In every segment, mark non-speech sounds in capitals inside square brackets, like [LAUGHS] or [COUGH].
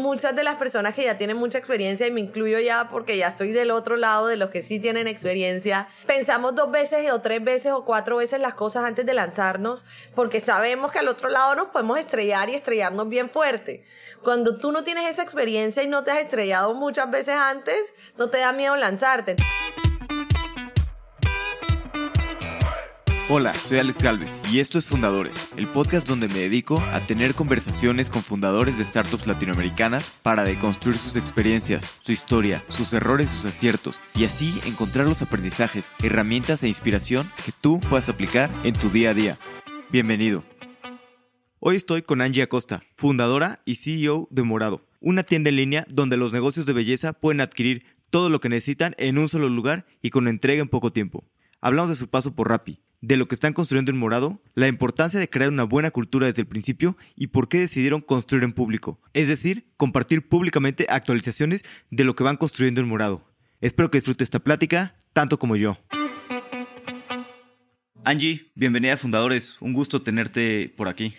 muchas de las personas que ya tienen mucha experiencia, y me incluyo ya porque ya estoy del otro lado de los que sí tienen experiencia, pensamos dos veces o tres veces o cuatro veces las cosas antes de lanzarnos porque sabemos que al otro lado nos podemos estrellar y estrellarnos bien fuerte. Cuando tú no tienes esa experiencia y no te has estrellado muchas veces antes, no te da miedo lanzarte. Hola, soy Alex Galvez y esto es Fundadores, el podcast donde me dedico a tener conversaciones con fundadores de startups latinoamericanas para deconstruir sus experiencias, su historia, sus errores, sus aciertos y así encontrar los aprendizajes, herramientas e inspiración que tú puedas aplicar en tu día a día. Bienvenido. Hoy estoy con Angie Acosta, fundadora y CEO de Morado, una tienda en línea donde los negocios de belleza pueden adquirir todo lo que necesitan en un solo lugar y con entrega en poco tiempo. Hablamos de su paso por Rappi de lo que están construyendo en Morado, la importancia de crear una buena cultura desde el principio y por qué decidieron construir en público, es decir, compartir públicamente actualizaciones de lo que van construyendo en Morado. Espero que disfrutes esta plática tanto como yo. Angie, bienvenida a Fundadores, un gusto tenerte por aquí.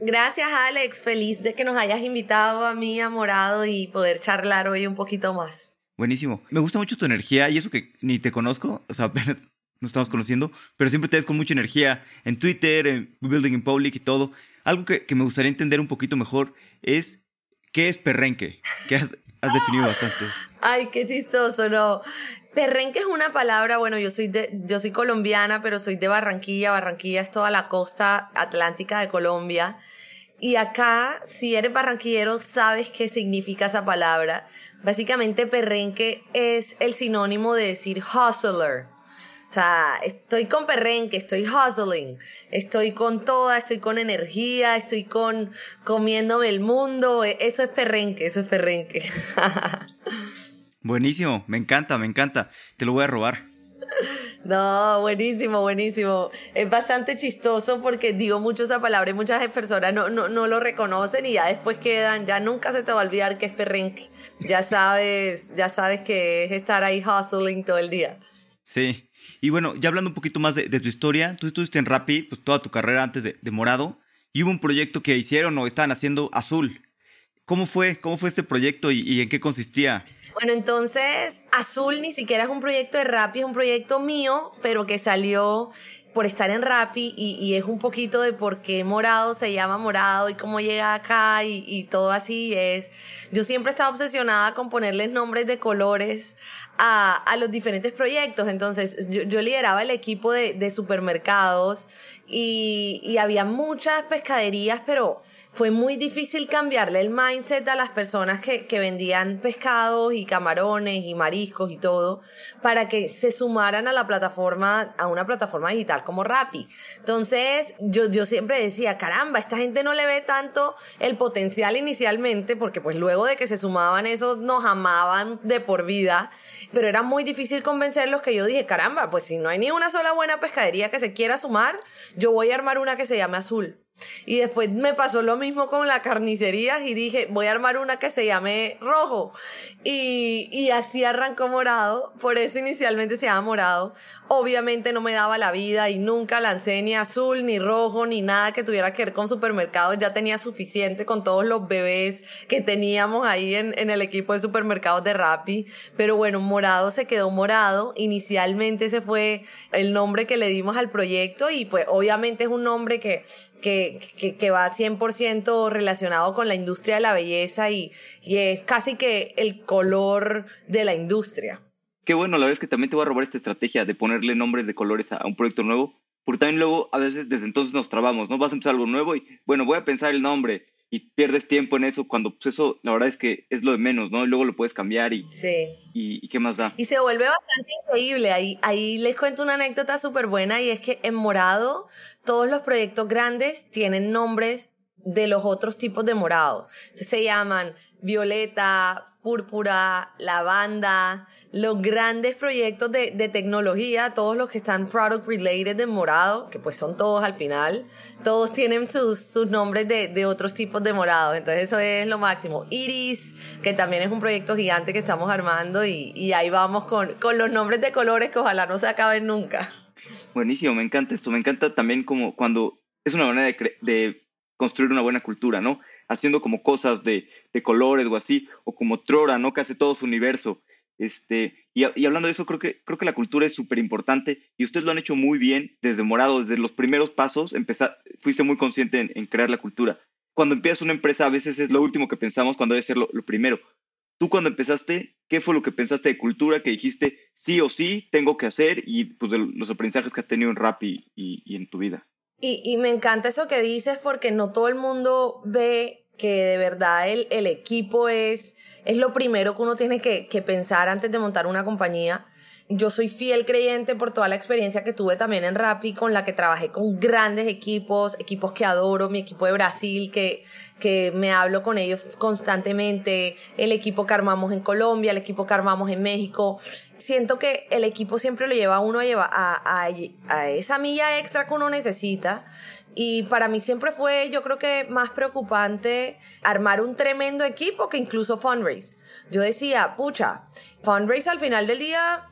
Gracias Alex, feliz de que nos hayas invitado a mí a Morado y poder charlar hoy un poquito más. Buenísimo. Me gusta mucho tu energía y eso que ni te conozco, o sea, [LAUGHS] nos estamos conociendo, pero siempre te ves con mucha energía en Twitter, en Building in Public y todo. Algo que, me gustaría entender un poquito mejor es qué es perrenque, que has, definido bastante. Ay, qué chistoso, ¿no? Perrenque es una palabra, bueno, yo soy, de, yo soy colombiana, pero soy de Barranquilla. Barranquilla es toda la costa atlántica de Colombia. Y acá, si eres barranquillero, sabes qué significa esa palabra. Básicamente, perrenque es el sinónimo de decir hustler. O sea, estoy con perrenque, estoy hustling, estoy con toda, estoy con energía, estoy con comiéndome el mundo. E, eso es perrenque, eso es perrenque. [LAUGHS] Buenísimo, me encanta, me encanta. Te lo voy a robar. No, buenísimo, buenísimo. Es bastante chistoso porque digo mucho esa palabra y muchas personas no, no, no, lo reconocen y ya después quedan, ya nunca se te va a olvidar que es perrenque. Ya sabes, ya sabes que es estar ahí hustling todo el día. Sí, y bueno, ya hablando un poquito más de, tu historia, tú estuviste en Rappi pues, toda tu carrera antes de, Morado y hubo un proyecto que hicieron o estaban haciendo Azul. ¿Cómo fue? ¿Cómo fue este proyecto y, en qué consistía? Bueno, entonces Azul ni siquiera es un proyecto de Rappi, es un proyecto mío, pero que salió por estar en Rappi y, es un poquito de por qué Morado se llama Morado y cómo llega acá y, todo así es. Yo siempre estaba obsesionada con ponerles nombres de colores a, los diferentes proyectos. Entonces, yo, lideraba el equipo de, supermercados y, había muchas pescaderías, pero fue muy difícil cambiarle el mindset a las personas que, vendían pescados y camarones y mariscos y todo para que se sumaran a la plataforma, a una plataforma digital como Rappi. Entonces, yo, yo siempre decía, caramba, esta gente no le ve tanto el potencial inicialmente, porque pues luego de que se sumaban esos nos amaban de por vida pero era muy difícil convencerlos que yo dije, caramba, pues si no hay ni una sola buena pescadería que se quiera sumar, yo voy a armar una que se llame Azul. Y después me pasó lo mismo con la carnicería y dije, voy a armar una que se llame rojo. Y, y así arrancó morado, por eso inicialmente se llama morado. Obviamente no me daba la vida y nunca lancé ni azul, ni rojo, ni nada que tuviera que ver con supermercados. Ya tenía suficiente con todos los bebés que teníamos ahí en, en el equipo de supermercados de Rappi. Pero bueno, morado se quedó morado. Inicialmente ese fue el nombre que le dimos al proyecto y pues obviamente es un nombre que que, que, que va 100% relacionado con la industria de la belleza y, y es casi que el color de la industria. Qué bueno, la verdad es que también te voy a robar esta estrategia de ponerle nombres de colores a un proyecto nuevo, porque también luego a veces desde entonces nos trabamos, ¿no? Vas a empezar algo nuevo y, bueno, voy a pensar el nombre y pierdes tiempo en eso cuando pues eso la verdad es que es lo de menos, ¿no? Y luego lo puedes cambiar y, sí. y, qué más da. Y se vuelve bastante increíble. Ahí, ahí les cuento una anécdota súper buena y es que en Morado todos los proyectos grandes tienen nombres de los otros tipos de morados. Entonces se llaman Violeta, púrpura, lavanda, los grandes proyectos de, tecnología, todos los que están product related de morado, que pues son todos al final, todos tienen sus, sus nombres de, otros tipos de morado, entonces eso es lo máximo. Iris, que también es un proyecto gigante que estamos armando y, ahí vamos con, con los nombres de colores que ojalá no se acaben nunca. Buenísimo, me encanta esto, me encanta también como cuando es una manera de, de construir una buena cultura, ¿no? Haciendo como cosas de, de colores o así, o como Trora, ¿no? Que hace todo su universo. Este, y, hablando de eso, creo que, creo que la cultura es súper importante y ustedes lo han hecho muy bien desde Morado, desde los primeros pasos, empezar, fuiste muy consciente en, crear la cultura. Cuando empiezas una empresa, a veces es lo último que pensamos cuando debe ser lo, primero. Tú cuando empezaste, ¿qué fue lo que pensaste de cultura que dijiste sí o sí tengo que hacer y pues de los aprendizajes que has tenido en rap y, y, en tu vida? Y, y, me encanta eso que dices porque no todo el mundo ve que de verdad el, el equipo es, es lo primero que uno tiene que, que pensar antes de montar una compañía yo soy fiel creyente por toda la experiencia que tuve también en Rappi, con la que trabajé con grandes equipos, equipos que adoro, mi equipo de Brasil, que, que me hablo con ellos constantemente, el equipo que armamos en Colombia, el equipo que armamos en México. Siento que el equipo siempre lo lleva a uno a, a, a, a esa milla extra que uno necesita y para mí siempre fue, yo creo que más preocupante armar un tremendo equipo que incluso fundraise. Yo decía, pucha, fundraise al final del día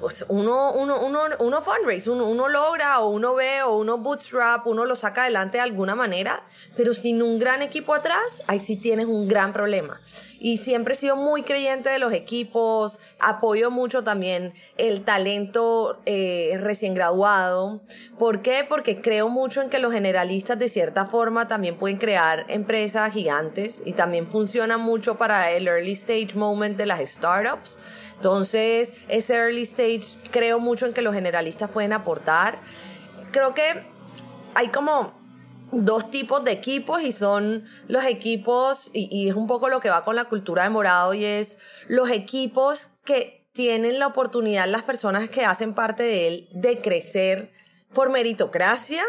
pues uno, uno, uno, uno fundraise, uno, uno logra o uno ve o uno bootstrap, uno lo saca adelante de alguna manera, pero sin un gran equipo atrás, ahí sí tienes un gran problema. Y siempre he sido muy creyente de los equipos, apoyo mucho también el talento eh, recién graduado. ¿Por qué? Porque creo mucho en que los generalistas de cierta forma también pueden crear empresas gigantes y también funciona mucho para el early stage moment de las startups. Entonces, ese early stage creo mucho en que los generalistas pueden aportar. Creo que hay como dos tipos de equipos y son los equipos, y, es un poco lo que va con la cultura de morado, y es los equipos que tienen la oportunidad, las personas que hacen parte de él, de crecer por meritocracia,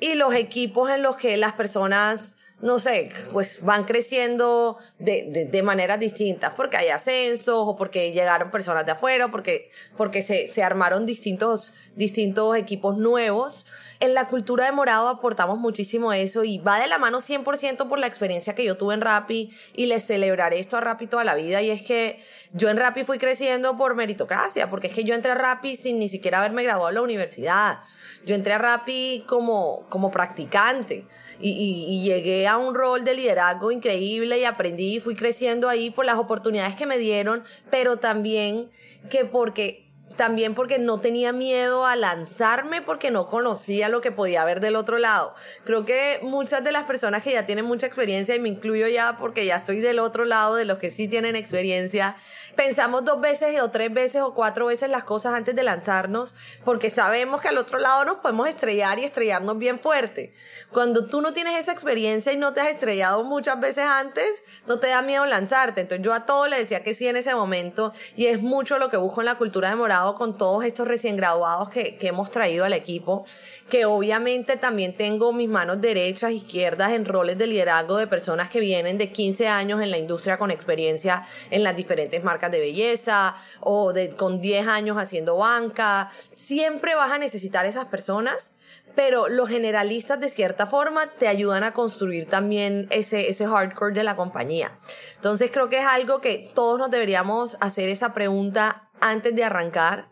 y los equipos en los que las personas no sé, pues van creciendo de, de, maneras distintas, porque hay ascensos o porque llegaron personas de afuera, porque, porque se, se armaron distintos, distintos equipos nuevos. En la cultura de Morado aportamos muchísimo eso y va de la mano 100% por la experiencia que yo tuve en Rappi y le celebraré esto a Rappi toda la vida y es que yo en Rappi fui creciendo por meritocracia, porque es que yo entré a Rappi sin ni siquiera haberme graduado en la universidad. Yo entré a Rappi como, como practicante y, llegué a un rol de liderazgo increíble y aprendí y fui creciendo ahí por las oportunidades que me dieron, pero también que porque también porque no tenía miedo a lanzarme porque no conocía lo que podía haber del otro lado. Creo que muchas de las personas que ya tienen mucha experiencia, y me incluyo ya porque ya estoy del otro lado de los que sí tienen experiencia, pensamos dos veces o tres veces o cuatro veces las cosas antes de lanzarnos porque sabemos que al otro lado nos podemos estrellar y estrellarnos bien fuerte. Cuando tú no tienes esa experiencia y no te has estrellado muchas veces antes, no te da miedo lanzarte. Entonces yo a todo le decía que sí en ese momento y es mucho lo que busco en la cultura de morado con todos estos recién graduados que, que hemos traído al equipo, que obviamente también tengo mis manos derechas, izquierdas en roles de liderazgo de personas que vienen de 15 años en la industria con experiencia en las diferentes marcas de belleza o de, con 10 años haciendo banca. Siempre vas a necesitar esas personas pero los generalistas de cierta forma te ayudan a construir también ese, ese hardcore de la compañía. Entonces creo que es algo que todos nos deberíamos hacer esa pregunta antes de arrancar.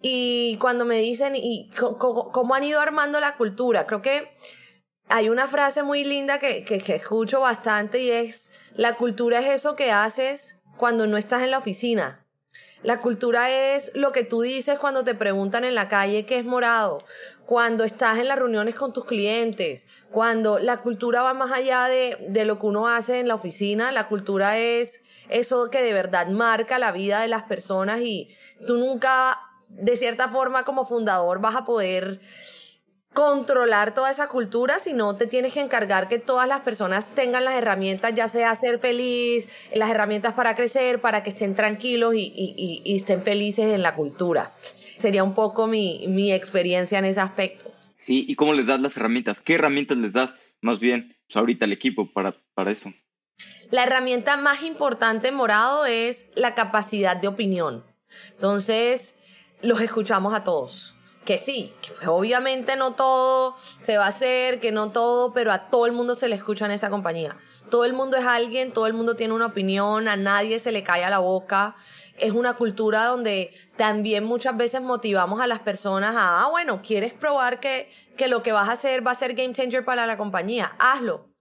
Y cuando me dicen, ¿y cómo, han ido armando la cultura? Creo que hay una frase muy linda que, que, que escucho bastante y es, la cultura es eso que haces cuando no estás en la oficina. La cultura es lo que tú dices cuando te preguntan en la calle qué es morado, cuando estás en las reuniones con tus clientes, cuando la cultura va más allá de, de lo que uno hace en la oficina, la cultura es eso que de verdad marca la vida de las personas y tú nunca, de cierta forma como fundador, vas a poder controlar toda esa cultura, sino te tienes que encargar que todas las personas tengan las herramientas, ya sea ser feliz, las herramientas para crecer, para que estén tranquilos y, y, y estén felices en la cultura. Sería un poco mi, mi, experiencia en ese aspecto. Sí, ¿y cómo les das las herramientas? ¿Qué herramientas les das más bien pues, ahorita al equipo para, para eso? La herramienta más importante Morado es la capacidad de opinión. Entonces, los escuchamos a todos que sí, que pues, obviamente no todo se va a hacer, que no todo, pero a todo el mundo se le escucha en esa compañía. Todo el mundo es alguien, todo el mundo tiene una opinión, a nadie se le cae a la boca. Es una cultura donde también muchas veces motivamos a las personas a, ah, bueno, quieres probar que, que lo que vas a hacer va a ser game changer para la compañía, hazlo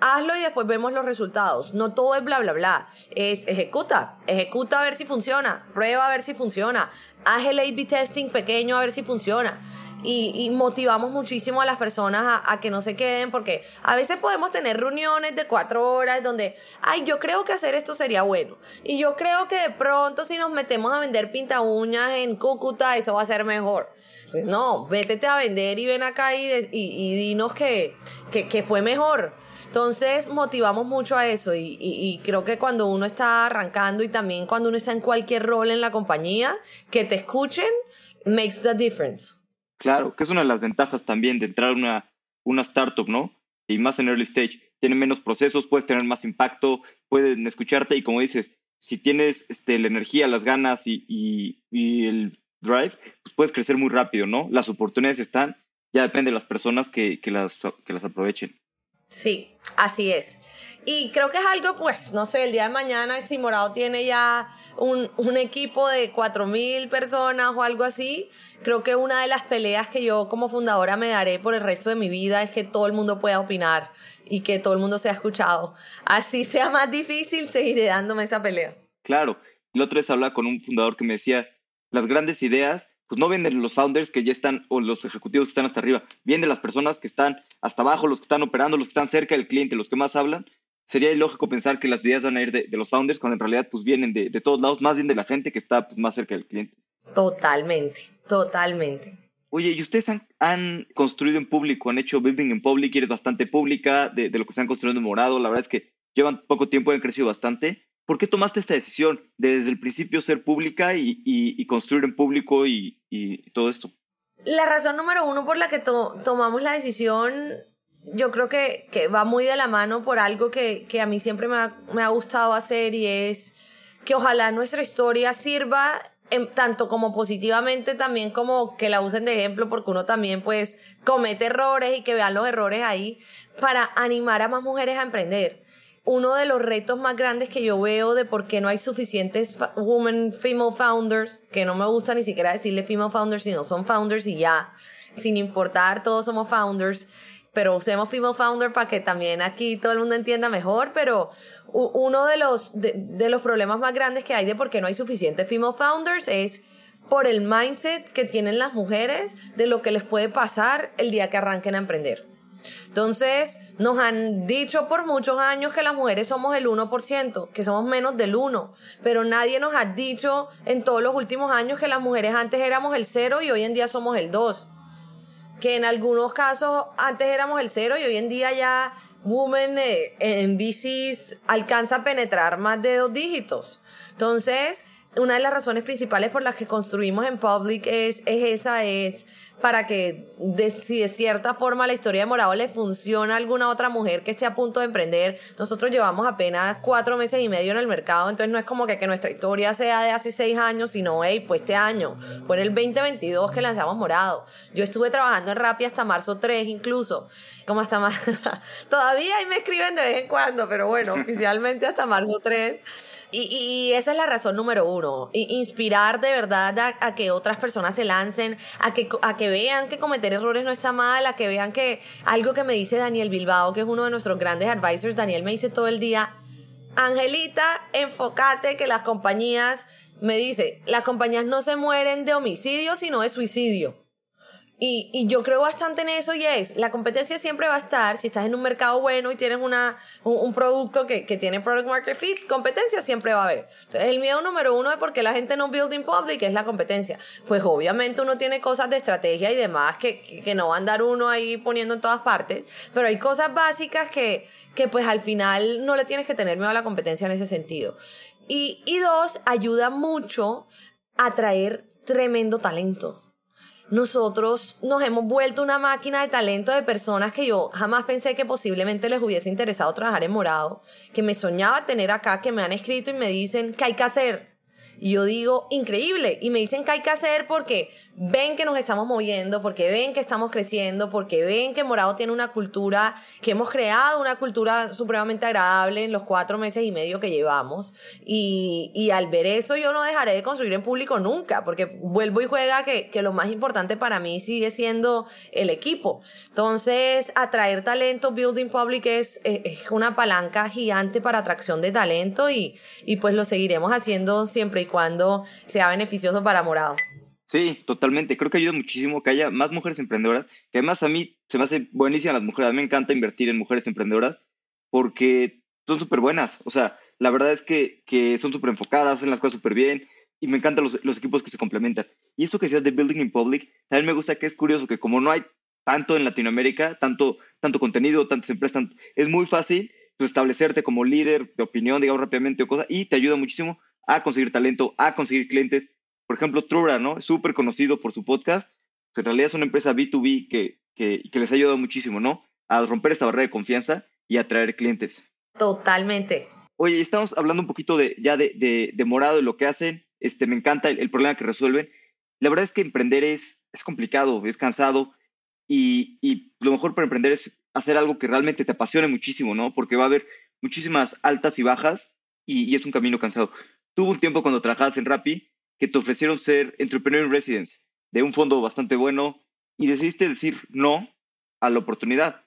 hazlo y después vemos los resultados. No todo es bla, bla, bla. Es ejecuta, ejecuta a ver si funciona, prueba a ver si funciona, haz el A-B testing pequeño a ver si funciona. Y, motivamos muchísimo a las personas a, que no se queden porque a veces podemos tener reuniones de cuatro horas donde, ay, yo creo que hacer esto sería bueno. Y yo creo que de pronto si nos metemos a vender pinta uñas en Cúcuta, eso va a ser mejor. Pues no, vétete a vender y ven acá y, y, dinos que, que, fue mejor. Entonces motivamos mucho a eso y, y, creo que cuando uno está arrancando y también cuando uno está en cualquier rol en la compañía, que te escuchen makes the difference. Claro, que es una de las ventajas también de entrar a una, una startup, ¿no? Y más en early stage. Tiene menos procesos, puedes tener más impacto, pueden escucharte y como dices, si tienes este, la energía, las ganas y, y, el drive, pues puedes crecer muy rápido, ¿no? Las oportunidades están, ya depende de las personas que, que, las, que las aprovechen. Sí, así es. Y creo que es algo, pues, no sé, el día de mañana si Morado tiene ya un, un equipo de 4.000 personas o algo así, creo que una de las peleas que yo como fundadora me daré por el resto de mi vida es que todo el mundo pueda opinar y que todo el mundo sea escuchado. Así sea más difícil, seguiré dándome esa pelea. Claro. El otro vez hablaba con un fundador que me decía, las grandes ideas pues no vienen los founders que ya están o los ejecutivos que están hasta arriba, vienen las personas que están hasta abajo, los que están operando, los que están cerca del cliente, los que más hablan. Sería ilógico pensar que las ideas van a ir de, los founders cuando en realidad pues vienen de, todos lados, más bien de la gente que está pues, más cerca del cliente. Totalmente, totalmente. Oye, ¿y ustedes han, construido en público, han hecho building en public, eres bastante pública de, de lo que se han construido en morado? La verdad es que llevan poco tiempo y han crecido bastante. ¿Por qué tomaste esta decisión de desde el principio ser pública y, construir en público y, todo esto? La razón número uno por la que tomamos la decisión, yo creo que, va muy de la mano por algo que, a mí siempre me ha, gustado hacer y es que ojalá nuestra historia sirva tanto como positivamente, también como que la usen de ejemplo, porque uno también pues comete errores y que vean los errores ahí para animar a más mujeres a emprender uno de los retos más grandes que yo veo de por qué no hay suficientes women, female founders, que no me gusta ni siquiera decirle female founders, sino son founders y ya, sin importar, todos somos founders, pero usemos female founder para que también aquí todo el mundo entienda mejor, pero uno de los, de, los problemas más grandes que hay de por qué no hay suficientes female founders es por el mindset que tienen las mujeres de lo que les puede pasar el día que arranquen a emprender. Entonces, nos han dicho por muchos años que las mujeres somos el 1%, que somos menos del 1%, pero nadie nos ha dicho en todos los últimos años que las mujeres antes éramos el 0 y hoy en día somos el 2. Que en algunos casos antes éramos el 0 y hoy en día ya Women eh, en bicis alcanza a penetrar más de dos dígitos. Entonces, una de las razones principales por las que construimos en Public es, es esa, es para que de, si de cierta forma la historia de Morado le funciona a alguna otra mujer que esté a punto de emprender. Nosotros llevamos apenas cuatro meses y medio en el mercado, entonces no es como que, que nuestra historia sea de hace seis años, sino, hey, fue este año, fue en el 2022 que lanzamos Morado. Yo estuve trabajando en Rappi hasta marzo 3 incluso, como hasta marzo, [LAUGHS] todavía ahí me escriben de vez en cuando, pero bueno, [LAUGHS] oficialmente hasta marzo 3. Y, esa es la razón número uno, inspirar de verdad a, que otras personas se lancen, a que, a que vean que cometer errores no está mal, a que vean que algo que me dice Daniel Bilbao, que es uno de nuestros grandes advisors, Daniel me dice todo el día, Angelita, enfócate que las compañías, me dice, las compañías no se mueren de homicidio, sino de suicidio. Y, y, yo creo bastante en eso y es, la competencia siempre va a estar, si estás en un mercado bueno y tienes una, un, producto que, que, tiene product market fit, competencia siempre va a haber. Entonces, el miedo número uno de por qué la gente no building public es la competencia. Pues obviamente uno tiene cosas de estrategia y demás que, que, que no va a andar uno ahí poniendo en todas partes, pero hay cosas básicas que, que pues al final no le tienes que tener miedo a la competencia en ese sentido. Y, y dos, ayuda mucho a traer tremendo talento nosotros nos hemos vuelto una máquina de talento de personas que yo jamás pensé que posiblemente les hubiese interesado trabajar en morado, que me soñaba tener acá, que me han escrito y me dicen qué hay que hacer. Y yo digo, increíble. Y me dicen qué hay que hacer porque ven que nos estamos moviendo, porque ven que estamos creciendo, porque ven que Morado tiene una cultura, que hemos creado una cultura supremamente agradable en los cuatro meses y medio que llevamos. Y, y al ver eso yo no dejaré de construir en público nunca, porque vuelvo y juega que, que lo más importante para mí sigue siendo el equipo. Entonces, atraer talento, Building Public es, es una palanca gigante para atracción de talento y, y pues lo seguiremos haciendo siempre y cuando sea beneficioso para Morado. Sí, totalmente. Creo que ayuda muchísimo que haya más mujeres emprendedoras, que además a mí se me hace buenísima las mujeres. A mí me encanta invertir en mujeres emprendedoras porque son súper buenas. O sea, la verdad es que, que son súper enfocadas, hacen las cosas súper bien y me encantan los, los, equipos que se complementan. Y eso que decías de Building in Public, también me gusta que es curioso que como no hay tanto en Latinoamérica, tanto, tanto contenido, tantas empresas, es muy fácil pues, establecerte como líder de opinión, digamos rápidamente o cosa, y te ayuda muchísimo a conseguir talento, a conseguir clientes. Por ejemplo, Trura, ¿no? Súper conocido por su podcast. Que en realidad es una empresa B2B que, que, que les ha ayudado muchísimo, ¿no? A romper esta barrera de confianza y atraer clientes. Totalmente. Oye, estamos hablando un poquito de, ya de, de, de Morado, de lo que hacen. Este, me encanta el, el, problema que resuelven. La verdad es que emprender es, es complicado, es cansado y, y lo mejor para emprender es hacer algo que realmente te apasione muchísimo, ¿no? Porque va a haber muchísimas altas y bajas y, y es un camino cansado. Tuvo un tiempo cuando trabajabas en Rappi que te ofrecieron ser Entrepreneur in Residence de un fondo bastante bueno y decidiste decir no a la oportunidad.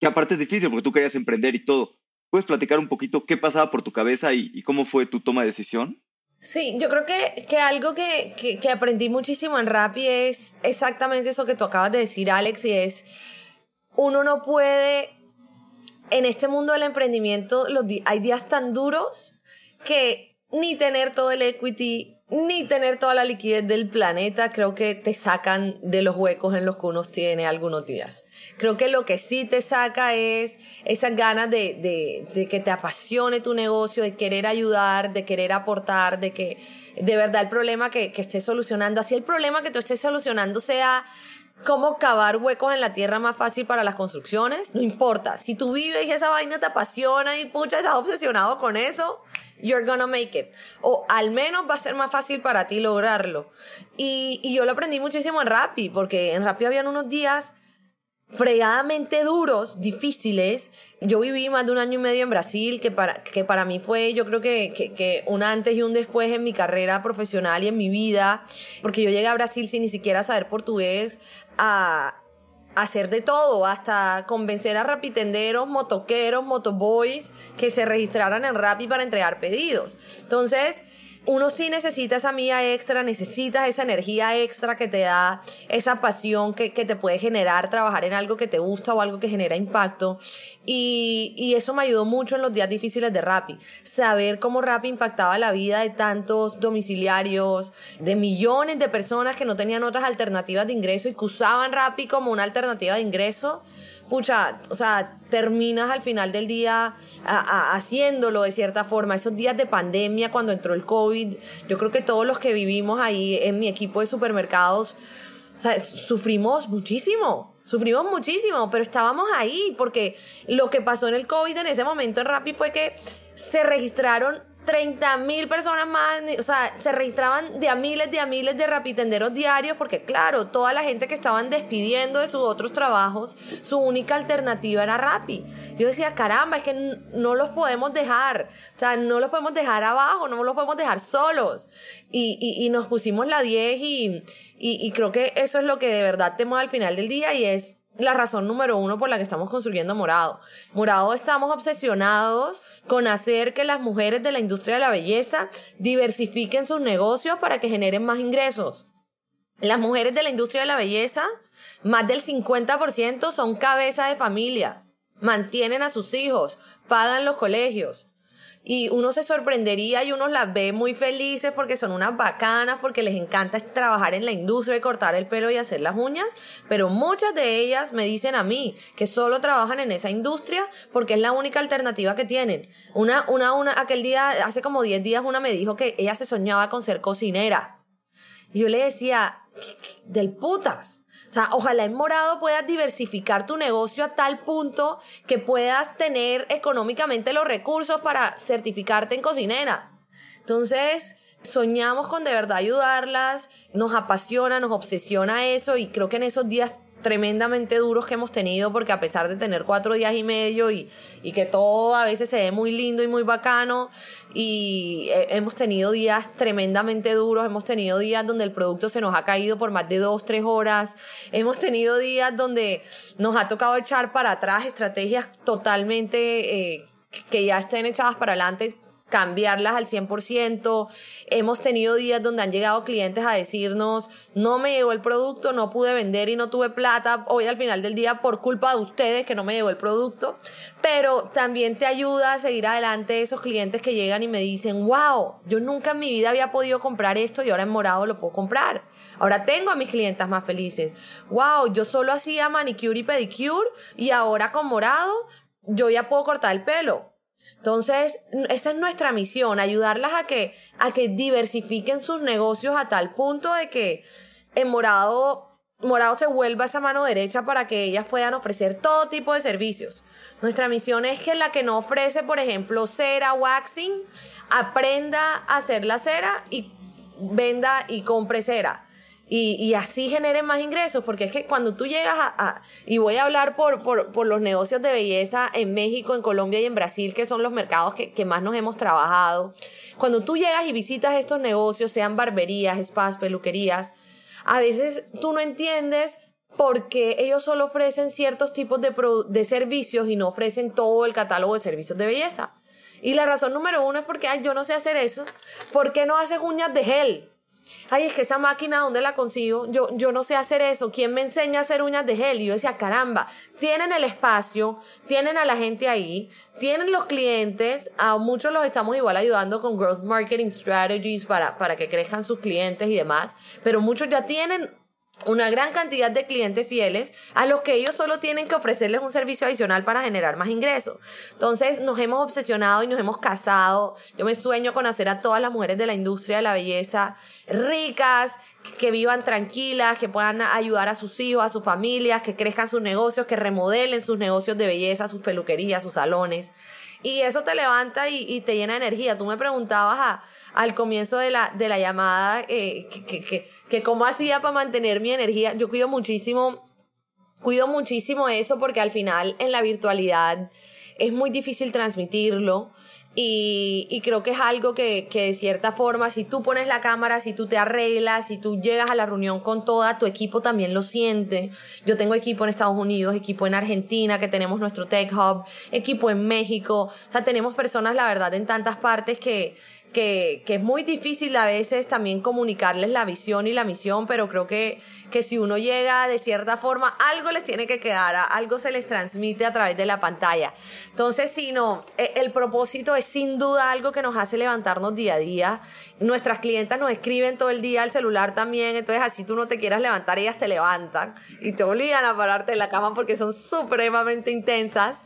Que aparte es difícil porque tú querías emprender y todo. ¿Puedes platicar un poquito qué pasaba por tu cabeza y, y cómo fue tu toma de decisión? Sí, yo creo que, que algo que, que, que, aprendí muchísimo en Rappi es exactamente eso que tú acabas de decir, Alex, y es, uno no puede, en este mundo del emprendimiento, los hay días tan duros que ni tener todo el equity, ni tener toda la liquidez del planeta, creo que te sacan de los huecos en los que uno tiene algunos días. Creo que lo que sí te saca es esas ganas de, de, de, que te apasione tu negocio, de querer ayudar, de querer aportar, de que de verdad el problema que, que estés solucionando, así el problema que tú estés solucionando sea cómo cavar huecos en la tierra más fácil para las construcciones, no importa. Si tú vives y esa vaina te apasiona y pucha, estás obsesionado con eso, you're gonna make it. O al menos va a ser más fácil para ti lograrlo. Y, y yo lo aprendí muchísimo en Rappi, porque en Rappi habían unos días fregadamente duros, difíciles. Yo viví más de un año y medio en Brasil, que para, que para mí fue, yo creo que, que, que, un antes y un después en mi carrera profesional y en mi vida, porque yo llegué a Brasil sin ni siquiera saber portugués, a hacer de todo, hasta convencer a rapitenderos, motoqueros, motoboys que se registraran en Rappi para entregar pedidos. Entonces, uno sí necesita esa mía extra, necesitas esa energía extra que te da esa pasión que, que, te puede generar trabajar en algo que te gusta o algo que genera impacto. Y, y eso me ayudó mucho en los días difíciles de Rappi. Saber cómo Rappi impactaba la vida de tantos domiciliarios, de millones de personas que no tenían otras alternativas de ingreso y que usaban Rappi como una alternativa de ingreso pucha, o sea, terminas al final del día haciéndolo de cierta forma. Esos días de pandemia, cuando entró el COVID, yo creo que todos los que vivimos ahí en mi equipo de supermercados, o sea, sufrimos muchísimo. Sufrimos muchísimo, pero estábamos ahí porque lo que pasó en el COVID en ese momento en Rappi fue que se registraron 30 mil personas más, o sea, se registraban de a miles, de a miles de rapitenderos diarios, porque claro, toda la gente que estaban despidiendo de sus otros trabajos, su única alternativa era Rappi. Yo decía, caramba, es que no los podemos dejar, o sea, no los podemos dejar abajo, no los podemos dejar solos. Y, y, nos pusimos la 10 y, y, y creo que eso es lo que de verdad temo al final del día y es la razón número uno por la que estamos construyendo Morado. Morado estamos obsesionados con hacer que las mujeres de la industria de la belleza diversifiquen sus negocios para que generen más ingresos. Las mujeres de la industria de la belleza, más del 50% son cabeza de familia, mantienen a sus hijos, pagan los colegios y uno se sorprendería y uno las ve muy felices porque son unas bacanas, porque les encanta trabajar en la industria y cortar el pelo y hacer las uñas, pero muchas de ellas me dicen a mí que solo trabajan en esa industria porque es la única alternativa que tienen. Una, una, una, aquel día, hace como 10 días, una me dijo que ella se soñaba con ser cocinera. Y yo le decía, del putas. O sea, ojalá en morado puedas diversificar tu negocio a tal punto que puedas tener económicamente los recursos para certificarte en cocinera. Entonces, soñamos con de verdad ayudarlas, nos apasiona, nos obsesiona eso y creo que en esos días tremendamente duros que hemos tenido porque a pesar de tener cuatro días y medio y, y que todo a veces se ve muy lindo y muy bacano y hemos tenido días tremendamente duros, hemos tenido días donde el producto se nos ha caído por más de dos, tres horas, hemos tenido días donde nos ha tocado echar para atrás estrategias totalmente... Eh, que ya estén echadas para adelante cambiarlas al 100%. Hemos tenido días donde han llegado clientes a decirnos, no me llegó el producto, no pude vender y no tuve plata hoy al final del día por culpa de ustedes que no me llegó el producto. Pero también te ayuda a seguir adelante esos clientes que llegan y me dicen, wow, yo nunca en mi vida había podido comprar esto y ahora en morado lo puedo comprar. Ahora tengo a mis clientes más felices. Wow, yo solo hacía manicure y pedicure y ahora con morado yo ya puedo cortar el pelo entonces, esa es nuestra misión, ayudarlas a que, a que diversifiquen sus negocios a tal punto de que en Morado, Morado se vuelva esa mano derecha para que ellas puedan ofrecer todo tipo de servicios. Nuestra misión es que la que no ofrece, por ejemplo, cera, waxing, aprenda a hacer la cera y venda y compre cera y, así generen más ingresos, porque es que cuando tú llegas a, y voy a hablar por, por, los negocios de belleza en México, en Colombia y en Brasil, que son los mercados que, que más nos hemos trabajado, cuando tú llegas y visitas estos negocios, sean barberías, spas, peluquerías, a veces tú no entiendes por qué ellos solo ofrecen ciertos tipos de, de servicios y no ofrecen todo el catálogo de servicios de belleza. Y la razón número uno es porque Ay, yo no sé hacer eso. ¿Por qué no haces uñas de gel? Ay, es que esa máquina, ¿dónde la consigo? Yo, yo no sé hacer eso. ¿Quién me enseña a hacer uñas de gel? Y yo decía, caramba, tienen el espacio, tienen a la gente ahí, tienen los clientes, a muchos los estamos igual ayudando con Growth Marketing Strategies para, para que crezcan sus clientes y demás, pero muchos ya tienen una gran cantidad de clientes fieles a los que ellos solo tienen que ofrecerles un servicio adicional para generar más ingresos. Entonces nos hemos obsesionado y nos hemos casado. Yo me sueño con hacer a todas las mujeres de la industria de la belleza ricas, que vivan tranquilas, que puedan ayudar a sus hijos, a sus familias, que crezcan sus negocios, que remodelen sus negocios de belleza, sus peluquerías, sus salones. Y eso te levanta y, te llena de energía. Tú me preguntabas a, al comienzo de la, de la llamada eh, que, que, que, cómo hacía para mantener mi energía. Yo cuido muchísimo, cuido muchísimo eso porque al final en la virtualidad es muy difícil transmitirlo. Y, y, creo que es algo que, que, de cierta forma, si tú pones la cámara, si tú te arreglas, si tú llegas a la reunión con toda, tu equipo también lo siente. Yo tengo equipo en Estados Unidos, equipo en Argentina, que tenemos nuestro Tech Hub, equipo en México. O sea, tenemos personas, la verdad, en tantas partes que, que, es muy difícil a veces también comunicarles la visión y la misión, pero creo que, que si uno llega de cierta forma, algo les tiene que quedar, algo se les transmite a través de la pantalla. Entonces, si no, e, el propósito es sin duda algo que nos hace levantarnos día a día. Nuestras clientas nos escriben todo el día al celular también, entonces así tú no te quieras levantar, ellas te levantan y te obligan a pararte en la cama porque son supremamente intensas.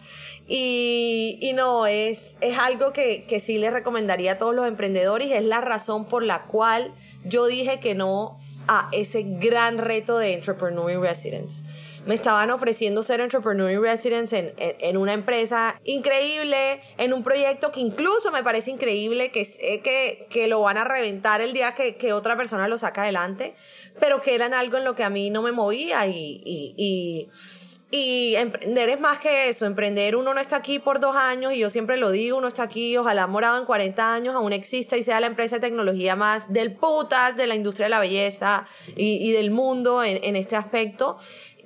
Y, y no, es, es algo que, que sí les recomendaría a todos los emprendedores. Es la razón por la cual yo dije que no a ese gran reto de Entrepreneur in Residence. Me estaban ofreciendo ser Entrepreneur in Residence en, en, una empresa increíble, en un proyecto que incluso me parece increíble, que sé que, que lo van a reventar el día que, que, otra persona lo saca adelante, pero que eran algo en lo que a mí no me movía y, y emprender es más que eso. Emprender uno no está aquí por dos años y yo siempre lo digo, uno está aquí, ojalá morado en 40 años, aún exista y sea la empresa de tecnología más del putas de la industria de la belleza y, del mundo en, en, este aspecto.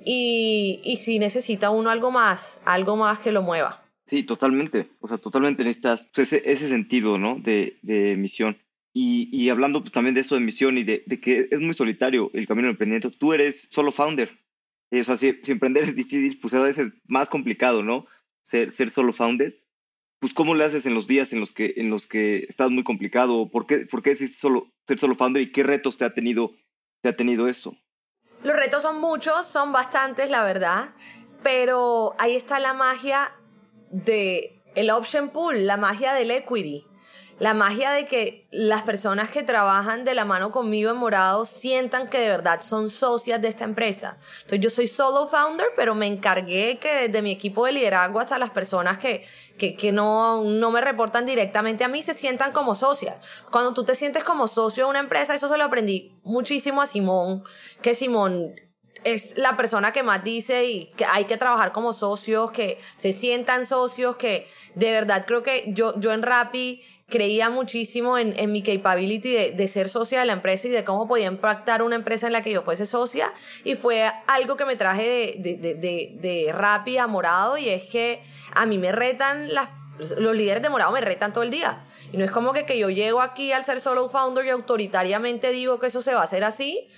Y, y si necesita uno algo más, algo más que lo mueva. Sí, totalmente. O sea, totalmente necesitas ese, ese sentido, ¿no? De, de misión. Y, y, hablando pues, también de esto de misión y de, de, que es muy solitario el camino del emprendimiento, tú eres solo founder, o sea, si, emprender es difícil, pues a veces es más complicado, ¿no? Ser, ser solo founder. Pues, ¿cómo le haces en los días en los que, en los que estás muy complicado? ¿Por qué, por qué solo, ser solo founder y qué retos te ha tenido, te ha tenido eso? Los retos son muchos, son bastantes, la verdad. Pero ahí está la magia de el option pool, la magia del equity. La magia de que las personas que trabajan de la mano conmigo en Morado sientan que de verdad son socias de esta empresa. Entonces yo soy solo founder, pero me encargué que desde mi equipo de liderazgo hasta las personas que, que, que no, no me reportan directamente a mí se sientan como socias. Cuando tú te sientes como socio de una empresa, eso se lo aprendí muchísimo a Simón, que Simón es la persona que más dice y que hay que trabajar como socios, que se sientan socios, que de verdad creo que yo, yo en Rappi creía muchísimo en, en mi capability de, de, ser socia de la empresa y de cómo podía impactar una empresa en la que yo fuese socia y fue algo que me traje de, de, a Morado y es que a mí me retan las los líderes de Morado me retan todo el día. Y no es como que, que yo llego aquí al ser solo founder y autoritariamente digo que eso se va a hacer así.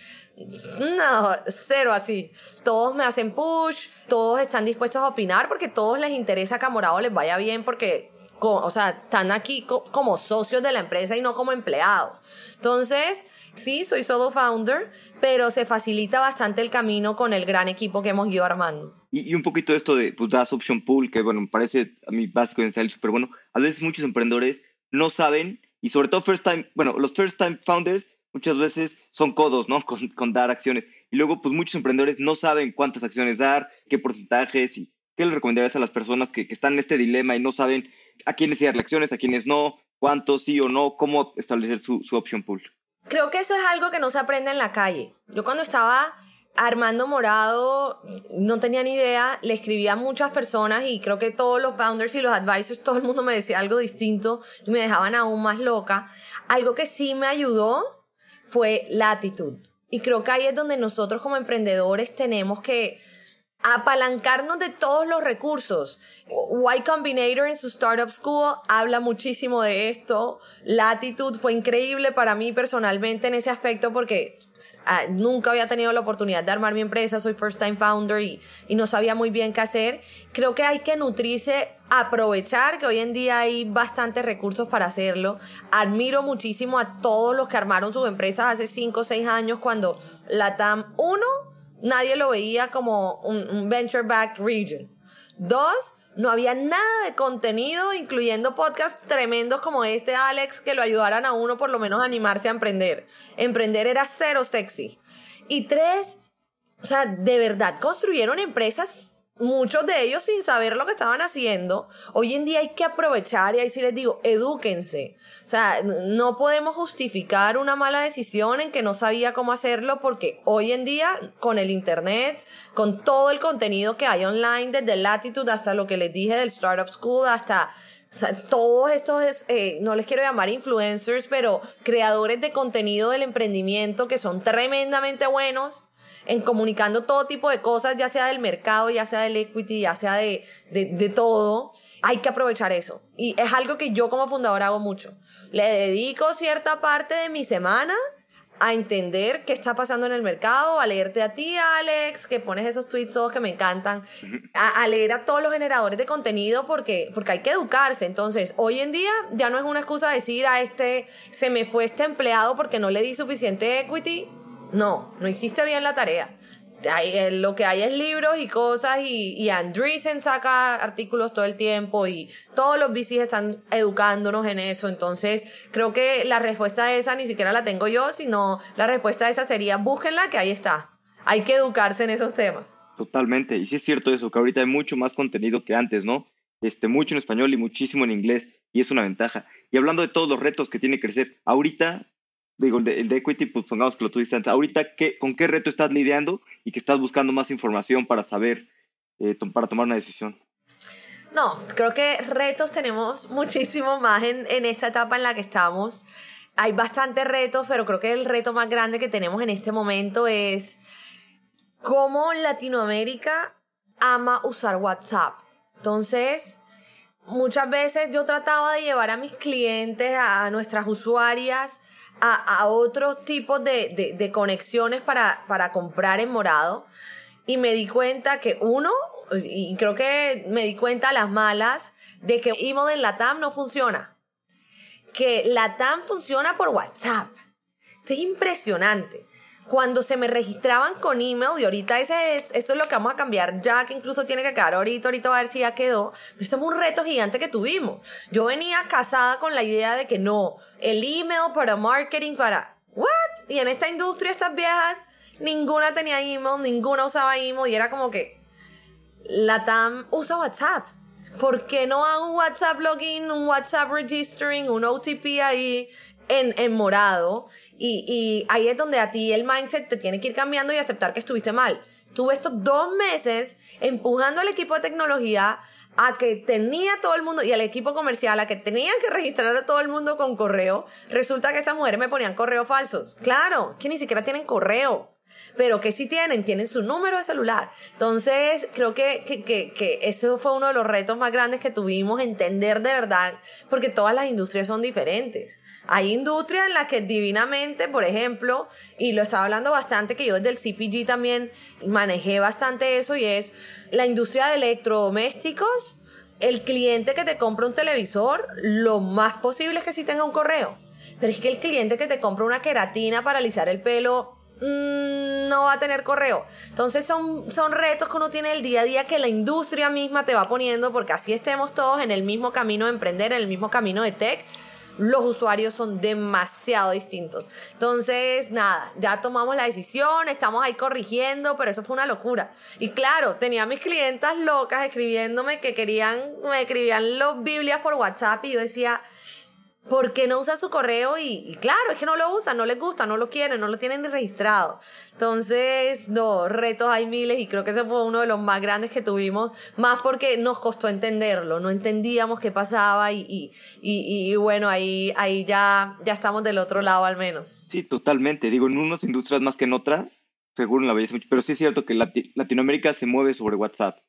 No, cero así. Todos me hacen push, todos están dispuestos a opinar porque todos les interesa que a Morado les vaya bien porque, o sea, están aquí como socios de la empresa y no como empleados. Entonces, sí, soy solo founder, pero se facilita bastante el camino con el gran equipo que hemos ido armando. Y, un poquito esto de, pues, das option pool, que bueno, me parece a mí básico en sales súper bueno. A veces muchos emprendedores no saben, y sobre todo first time, bueno, los first time founders muchas veces son codos, ¿no? [LAUGHS] Con, dar acciones. Y luego, pues muchos emprendedores no saben cuántas acciones dar, qué porcentajes y qué les recomendarías a las personas que, están en este dilema y no saben a quiénes darle acciones, a quiénes no, cuántos sí o no, cómo establecer su, su option pool. Creo que eso es algo que no se aprende en la calle. Yo cuando estaba Armando Morado, no tenía ni idea, le escribía a muchas personas y creo que todos los founders y los advisors, todo el mundo me decía algo distinto y me dejaban aún más loca. Algo que sí me ayudó fue la actitud. Y creo que ahí es donde nosotros como emprendedores tenemos que apalancarnos de todos los recursos. Y Combinator en su Startup School habla muchísimo de esto. Latitud fue increíble para mí personalmente en ese aspecto porque ah, nunca había tenido la oportunidad de armar mi empresa, soy first time founder y, y no sabía muy bien qué hacer. Creo que hay que nutrirse, aprovechar que hoy en día hay bastantes recursos para hacerlo. Admiro muchísimo a todos los que armaron sus empresas hace 5 o 6 años cuando la TAM 1 nadie lo veía como un, venture-backed region. Dos, no había nada de contenido, incluyendo podcasts tremendos como este, Alex, que lo ayudaran a uno por lo menos a animarse a emprender. Emprender era cero sexy. Y tres, o sea, de verdad construyeron empresas muchos de ellos sin saber lo que estaban haciendo. Hoy en día hay que aprovechar y ahí sí les digo, edúquense. O sea, no podemos justificar una mala decisión en que no sabía cómo hacerlo porque hoy en día con el internet, con todo el contenido que hay online, desde Latitude hasta lo que les dije del Startup School, hasta... todos estos, eh, no les quiero llamar influencers, pero creadores de contenido del emprendimiento que son tremendamente buenos, en comunicando todo tipo de cosas, ya sea del mercado, ya sea del equity, ya sea de, de, de todo, hay que aprovechar eso. Y es algo que yo como fundador hago mucho. Le dedico cierta parte de mi semana a entender qué está pasando en el mercado, a leerte a ti, Alex, que pones esos tweets todos que me encantan, a, a, leer a todos los generadores de contenido porque, porque hay que educarse. Entonces, hoy en día ya no es una excusa decir a este, se me fue este empleado porque no le di suficiente equity. No, no hiciste bien la tarea. Eh, lo que hay es libros y cosas y, y Andreessen saca artículos todo el tiempo y todos los VCs están educándonos en eso. Entonces, creo que la respuesta a esa ni siquiera la tengo yo, sino la respuesta a esa sería búsquenla, que ahí está. Hay que educarse en esos temas. Totalmente. Y sí es cierto eso, que ahorita hay mucho más contenido que antes, ¿no? Este, mucho en español y muchísimo en inglés, y es una ventaja. Y hablando de todos los retos que tiene crecer, ahorita digo, el de, equity, pues pongamos que lo tuviste antes. Ahorita, ¿qué, ¿con qué reto estás lidiando y que estás buscando más información para saber, eh, para tomar una decisión? No, creo que retos tenemos muchísimo más en, en esta etapa en la que estamos. Hay bastantes retos, pero creo que el reto más grande que tenemos en este momento es cómo Latinoamérica ama usar WhatsApp. Entonces, muchas veces yo trataba de llevar a mis clientes, a nuestras usuarias, a, otros tipos de, de, conexiones para, para comprar en morado. Y me di cuenta que uno, y creo que me di cuenta las malas, de que email en Latam no funciona. Que Latam funciona por WhatsApp. Esto es impresionante. Cuando se me registraban con email, y ahorita ese es, eso es lo que vamos a cambiar, ya que incluso tiene que quedar ahorita, ahorita a ver si ya quedó, pero esto fue un reto gigante que tuvimos. Yo venía casada con la idea de que no, el email para marketing, para, ¿what? Y en esta industria, estas viejas, ninguna tenía email, ninguna usaba email, y era como que, la TAM usa WhatsApp. ¿Por qué no hago un WhatsApp login, un WhatsApp registering, un OTP ahí? En, morado y, y, ahí es donde a ti el mindset te tiene que ir cambiando y aceptar que estuviste mal. Estuve estos dos meses empujando al equipo de tecnología a que tenía todo el mundo y al equipo comercial a que tenían que registrar a todo el mundo con correo. Resulta que esas mujeres me ponían correos falsos. Claro, que ni siquiera tienen correo pero que sí tienen, tienen su número de celular. Entonces, creo que, que, que, eso fue uno de los retos más grandes que tuvimos, entender de verdad, porque todas las industrias son diferentes. Hay industrias en las que divinamente, por ejemplo, y lo estaba hablando bastante, que yo desde el CPG también manejé bastante eso, y es la industria de electrodomésticos. El cliente que te compra un televisor, lo más posible es que sí tenga un correo. Pero es que el cliente que te compra una queratina para alisar el pelo, mm, no va a tener correo. Entonces son, son retos que uno tiene el día a día que la industria misma te va poniendo porque así estemos todos en el mismo camino de emprender, en el mismo camino de tech los usuarios son demasiado distintos. Entonces, nada, ya tomamos la decisión, estamos ahí corrigiendo, pero eso fue una locura. Y claro, tenía a mis clientas locas escribiéndome que querían, me escribían los Biblias por WhatsApp y yo decía, ¿Por qué no usa su correo? Y, claro, es que no lo usan, no les gusta, no lo quieren, no lo tienen ni registrado. Entonces, no, retos hay miles y creo que ese fue uno de los más grandes que tuvimos, más porque nos costó entenderlo, no entendíamos qué pasaba y, y, y, bueno, ahí, ahí ya, ya estamos del otro lado al menos. Sí, totalmente. Digo, en unas industrias más que en otras, seguro la veis mucho, pero sí es cierto que Latinoamérica se mueve sobre WhatsApp.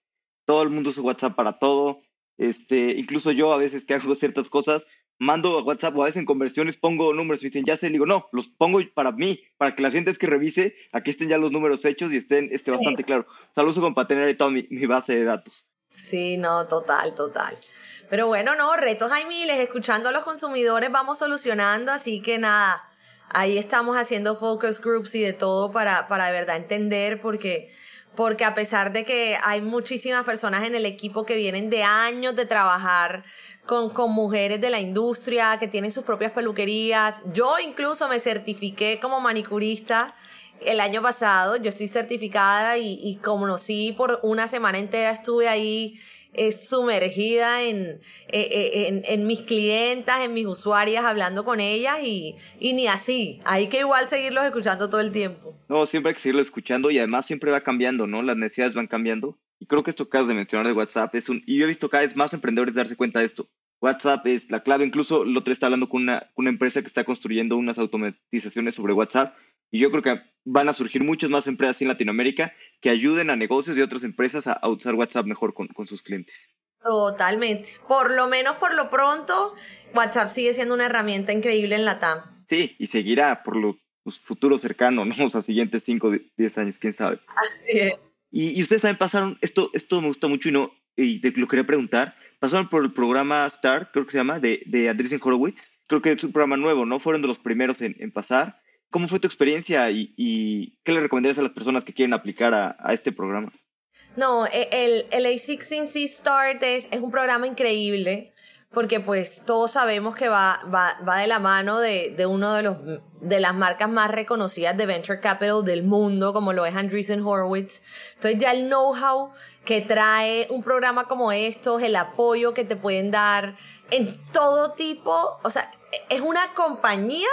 Todo el mundo usa WhatsApp para todo. Este, incluso yo a veces que hago ciertas cosas, mando a WhatsApp o a veces en conversiones pongo números y dicen, ya sé, digo, no, los pongo para mí, para que la gente es que revise, aquí estén ya los números hechos y estén este, bastante claro. O sea, lo uso como para tener ahí toda mi, base de datos. Sí, no, total, total. Pero bueno, no, retos hay miles, escuchando a los consumidores vamos solucionando, así que nada, ahí estamos haciendo focus groups y de todo para, para de verdad entender, porque porque a pesar de que hay muchísimas personas en el equipo que vienen de años de trabajar con, con, mujeres de la industria que tienen sus propias peluquerías. Yo incluso me certifiqué como manicurista el año pasado. Yo estoy certificada y, y conocí por una semana entera, estuve ahí eh, sumergida en, eh, eh, en, en, mis clientas, en mis usuarias, hablando con ellas y, y ni así. Hay que igual seguirlos escuchando todo el tiempo. No, siempre hay que seguirlo escuchando y además siempre va cambiando, ¿no? Las necesidades van cambiando. Y creo que esto que acabas de mencionar de WhatsApp es un... Y yo he visto cada vez más emprendedores darse cuenta de esto. WhatsApp es la clave. Incluso el otro está hablando con una, una empresa que está construyendo unas automatizaciones sobre WhatsApp. Y yo creo que van a surgir muchas más empresas en Latinoamérica que ayuden a negocios y otras empresas a, usar WhatsApp mejor con, con sus clientes. Totalmente. Por lo menos por lo pronto, WhatsApp sigue siendo una herramienta increíble en la TAM. Sí, y seguirá por lo los futuros cercanos, ¿no? O sea, siguientes 5, 10 años, quién sabe. Así es. Y, ustedes también pasaron, esto, esto me gusta mucho y, no, y te lo quería preguntar, pasaron por el programa Start, creo que se llama, de, de Andreessen Horowitz. Creo que es un programa nuevo, ¿no? Fueron de los primeros en, en pasar. ¿Cómo fue tu experiencia y, y, qué le recomendarías a las personas que quieren aplicar a, a este programa? No, e, el, el A16C Start es, es un programa increíble porque pues todos sabemos que va, va, va de la mano de, de uno de los de las marcas más reconocidas de venture capital del mundo, como lo es Andreessen Horowitz. Entonces ya el know-how que trae un programa como estos, el apoyo que te pueden dar en todo tipo, o sea, es una compañía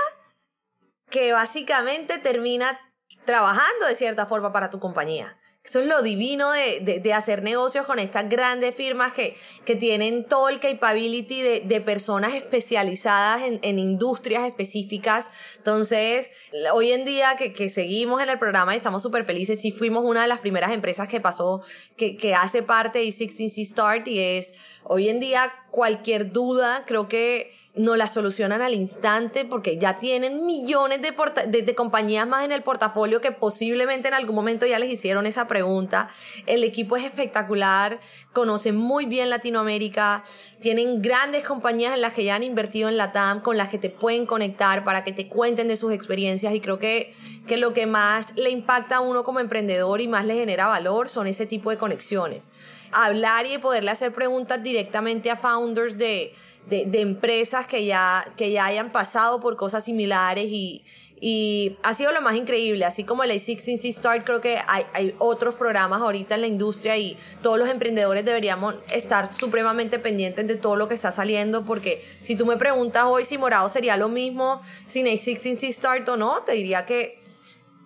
que básicamente termina trabajando de cierta forma para tu compañía. Eso es lo divino de, de, hacer negocios con estas grandes firmas que, que tienen todo el capability de, de personas especializadas en, en, industrias específicas. Entonces, hoy en día que, que seguimos en el programa y estamos súper felices, sí fuimos una de las primeras empresas que pasó, que, que hace parte de 16C Start y es hoy en día cualquier duda, creo que no la solucionan al instante porque ya tienen millones de, de, compañías más en el portafolio que posiblemente en algún momento ya les hicieron esa pregunta. El equipo es espectacular, conocen muy bien Latinoamérica, tienen grandes compañías en las que ya han invertido en la TAM, con las que te pueden conectar para que te cuenten de sus experiencias y creo que, que lo que más le impacta a uno como emprendedor y más le genera valor son ese tipo de conexiones. Hablar y poderle hacer preguntas directamente a founders de de, empresas que ya, que ya hayan pasado por cosas similares y, y ha sido lo más increíble, así como el A16C Start, creo que hay, hay, otros programas ahorita en la industria y todos los emprendedores deberíamos estar supremamente pendientes de todo lo que está saliendo, porque si tú me preguntas hoy si Morado sería lo mismo sin A16C Start o no, te diría que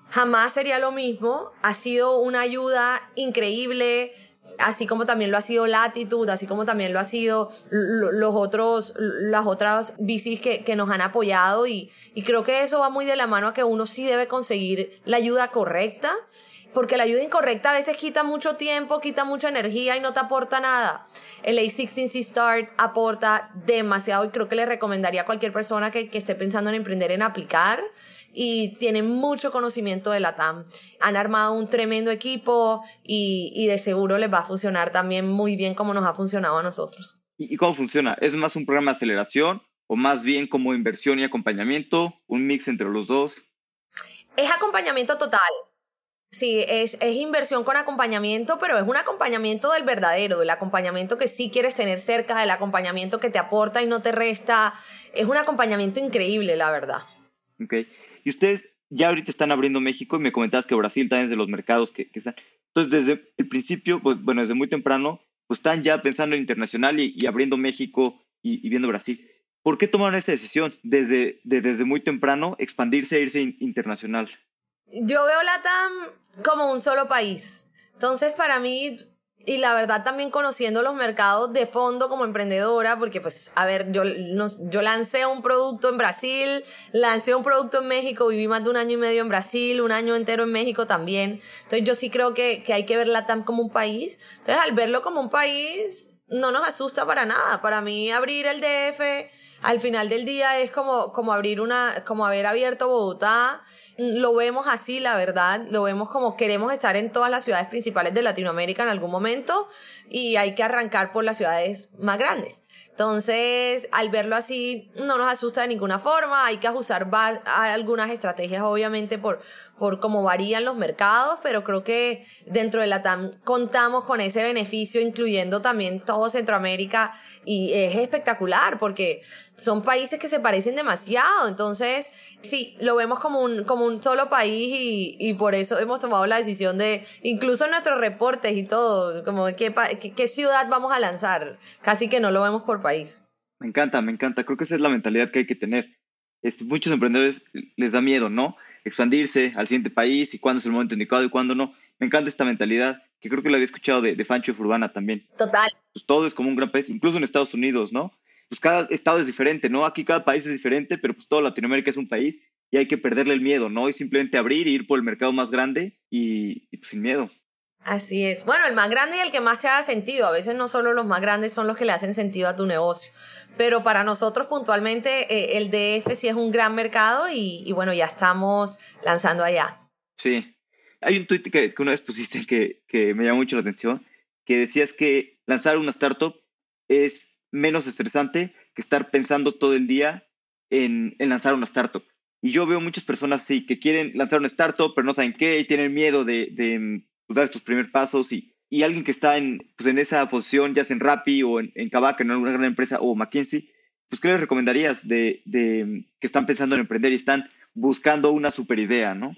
jamás sería lo mismo. Ha sido una ayuda increíble así como también lo ha sido Latitud, así como también lo ha sido los otros, las otras bicis que, que nos han apoyado y, y, creo que eso va muy de la mano a que uno sí debe conseguir la ayuda correcta, porque la ayuda incorrecta a veces quita mucho tiempo, quita mucha energía y no te aporta nada. El A16C Start aporta demasiado y creo que le recomendaría a cualquier persona que, que esté pensando en emprender en aplicar y tienen mucho conocimiento de la TAM. Han armado un tremendo equipo y, y de seguro les va a funcionar también muy bien como nos ha funcionado a nosotros. ¿Y cómo funciona? ¿Es más un programa de aceleración o más bien como inversión y acompañamiento? ¿Un mix entre los dos? Es acompañamiento total. Sí, es, es, inversión con acompañamiento, pero es un acompañamiento del verdadero, del acompañamiento que sí quieres tener cerca, del acompañamiento que te aporta y no te resta. Es un acompañamiento increíble, la verdad. Ok. Y ustedes ya ahorita están abriendo México y me comentabas que Brasil también es de los mercados que, están. Entonces, desde el principio, pues, bueno, desde muy temprano, pues están ya pensando en internacional y, abriendo México y, viendo Brasil. ¿Por qué tomaron esta decisión desde, desde muy temprano expandirse e irse internacional? Yo veo la TAM como un solo país. Entonces, para mí, y la verdad también conociendo los mercados de fondo como emprendedora, porque pues, a ver, yo, yo lancé un producto en Brasil, lancé un producto en México, viví más de un año y medio en Brasil, un año entero en México también. Entonces yo sí creo que, que hay que ver la TAM como un país. Entonces al verlo como un país, no nos asusta para nada. Para mí abrir el DF al final del día es como, como abrir una, como haber abierto Bogotá lo vemos así, la verdad, lo vemos como queremos estar en todas las ciudades principales de Latinoamérica en algún momento y hay que arrancar por las ciudades más grandes. Entonces, al verlo así, no nos asusta de ninguna forma. Hay que ajustar algunas estrategias, obviamente, por, por cómo varían los mercados, pero creo que dentro de la TAM contamos con ese beneficio, incluyendo también todo Centroamérica, y es espectacular porque son países que se parecen demasiado. Entonces, sí, lo vemos como un, como un solo país y, y por eso hemos tomado la decisión de, incluso en nuestros reportes y todo, como qué, qué, qué ciudad vamos a lanzar. Casi que no lo vemos por país. Me encanta, me encanta. Creo que esa es la mentalidad que hay que tener. Es, muchos emprendedores les da miedo, ¿no? Expandirse al siguiente país y cuándo es el momento indicado y cuándo no. Me encanta esta mentalidad, que creo que la había escuchado de, de Fancho Furbana también. Total. Pues todo es como un gran país, incluso en Estados Unidos, ¿no? Pues cada estado es diferente, ¿no? Aquí cada país es diferente, pero pues toda Latinoamérica es un país y hay que perderle el miedo, ¿no? Y simplemente abrir, ir por el mercado más grande y, y pues sin miedo. Así es. Bueno, el más grande y el que más te haga sentido. A veces no solo los más grandes son los que le hacen sentido a tu negocio. Pero para nosotros puntualmente eh, el DF sí es un gran mercado y, bueno, ya estamos lanzando allá. Sí. Hay un tweet que, una vez pusiste que, que me llamó mucho la atención, que decías que lanzar una startup es menos estresante que estar pensando todo el día en, en lanzar una startup. Y yo veo muchas personas así que quieren lanzar una startup, pero no saben qué, y tienen miedo de, dar estos primeros pasos y, y alguien que está en, pues, en esa posición, ya sea en Rappi o en, en Kavak, en alguna gran empresa, o McKinsey, pues ¿qué les recomendarías de, de que están pensando en emprender y están buscando una super idea, ¿no?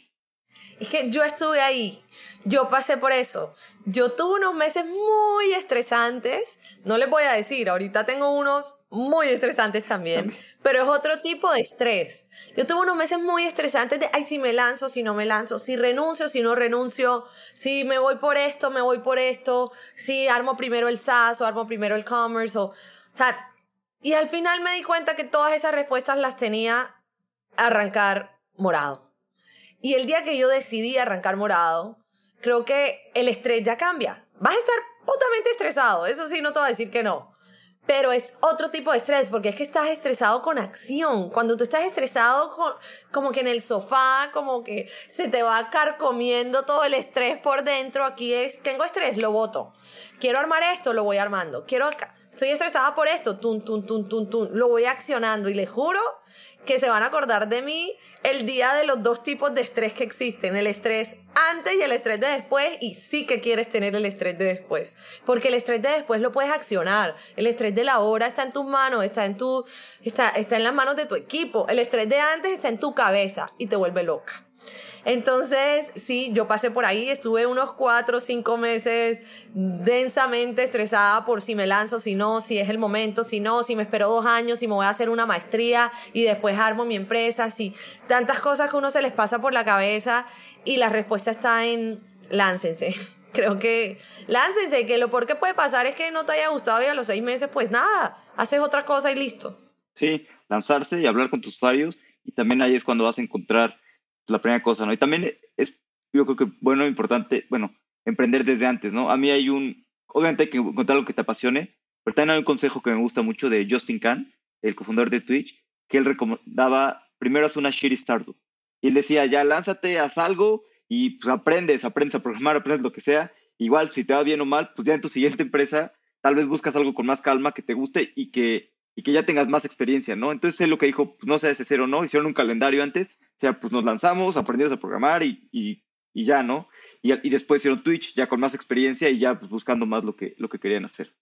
Es que yo estuve ahí, yo pasé por eso. Yo tuve unos meses muy estresantes, no les voy a decir, ahorita tengo unos muy estresantes también, pero es otro tipo de estrés. Yo tuve unos meses muy estresantes de, ay, si me lanzo, si no me lanzo, si renuncio, si no renuncio, si me voy por esto, me voy por esto, si armo primero el SaaS o armo primero el commerce, o, o sea, y al final me di cuenta que todas esas respuestas las tenía arrancar morado. Y el día que yo decidí arrancar morado, creo que el estrés ya cambia. Vas a estar putamente estresado, eso sí, no te voy a decir que no. pero es otro tipo de estrés, porque es que estás estresado con acción. Cuando tú estás estresado con, como que en el sofá, como que se te va carcomiendo todo el estrés por dentro, aquí es, tengo estrés, lo voto. Quiero armar esto, lo voy armando. Quiero estoy estresada por esto, tun, tun, tun, tun, tun, lo voy accionando y le juro que se van a acordar de mí el día de los dos tipos de estrés que existen, el estrés antes y el estrés de después, y sí que quieres tener el estrés de después, porque el estrés de después lo puedes accionar, el estrés de la hora está en tus manos, está en, tu, está, está en las manos de tu equipo, el estrés de antes está en tu cabeza y te vuelve loca. Entonces, sí, yo pasé por ahí, estuve unos cuatro o cinco meses densamente estresada por si me lanzo, si no, si es el momento, si no, si me espero dos años, si me voy a hacer una maestría y después armo mi empresa, si tantas cosas que uno se les pasa por la cabeza y la respuesta está en láncense. [LAUGHS] Creo que láncense, que lo peor que puede pasar es que no te haya gustado y a los seis meses, pues nada, haces otra cosa y listo. Sí, lanzarse y hablar con tus usuarios y también ahí es cuando vas a encontrar la primera cosa, ¿no? Y también es, yo creo que bueno, importante, bueno, emprender desde antes, ¿no? A mí hay un, obviamente hay que encontrar lo que te apasione, pero también hay un consejo que me gusta mucho de Justin Khan, el cofundador de Twitch, que él recomendaba, primero haz una shitty startup. Y él decía, ya lánzate, haz algo y pues aprendes, aprendes a programar, aprendes lo que sea. Igual, si te va bien o mal, pues ya en tu siguiente empresa, tal vez buscas algo con más calma, que te guste y que, y que ya tengas más experiencia, ¿no? Entonces él lo que dijo, pues no sé ese cero no, hicieron un calendario antes o sea, pues nos lanzamos, aprendimos a programar y, y, y ya, ¿no? Y, y, después hicieron Twitch ya con más experiencia y ya pues, buscando más lo que, lo que querían hacer.